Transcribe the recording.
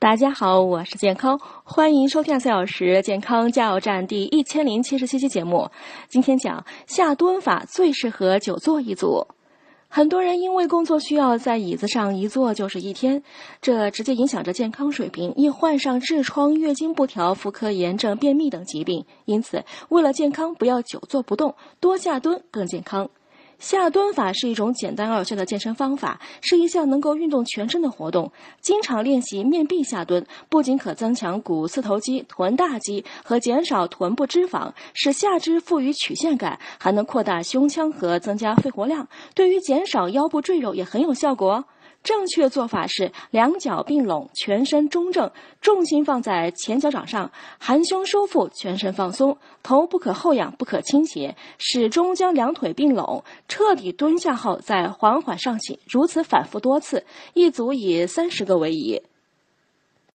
大家好，我是健康，欢迎收听四小时健康加油站第一千零七十七期节目。今天讲下蹲法最适合久坐一组。很多人因为工作需要在椅子上一坐就是一天，这直接影响着健康水平，易患上痔疮、月经不调、妇科炎症、便秘等疾病。因此，为了健康，不要久坐不动，多下蹲更健康。下蹲法是一种简单而有效的健身方法，是一项能够运动全身的活动。经常练习面壁下蹲，不仅可增强股四头肌、臀大肌和减少臀部脂肪，使下肢赋予曲线感，还能扩大胸腔和增加肺活量，对于减少腰部赘肉也很有效果。正确做法是两脚并拢，全身中正，重心放在前脚掌上，含胸收腹，全身放松，头不可后仰，不可倾斜，始终将两腿并拢，彻底蹲下后再缓缓上起，如此反复多次，一组以三十个为宜。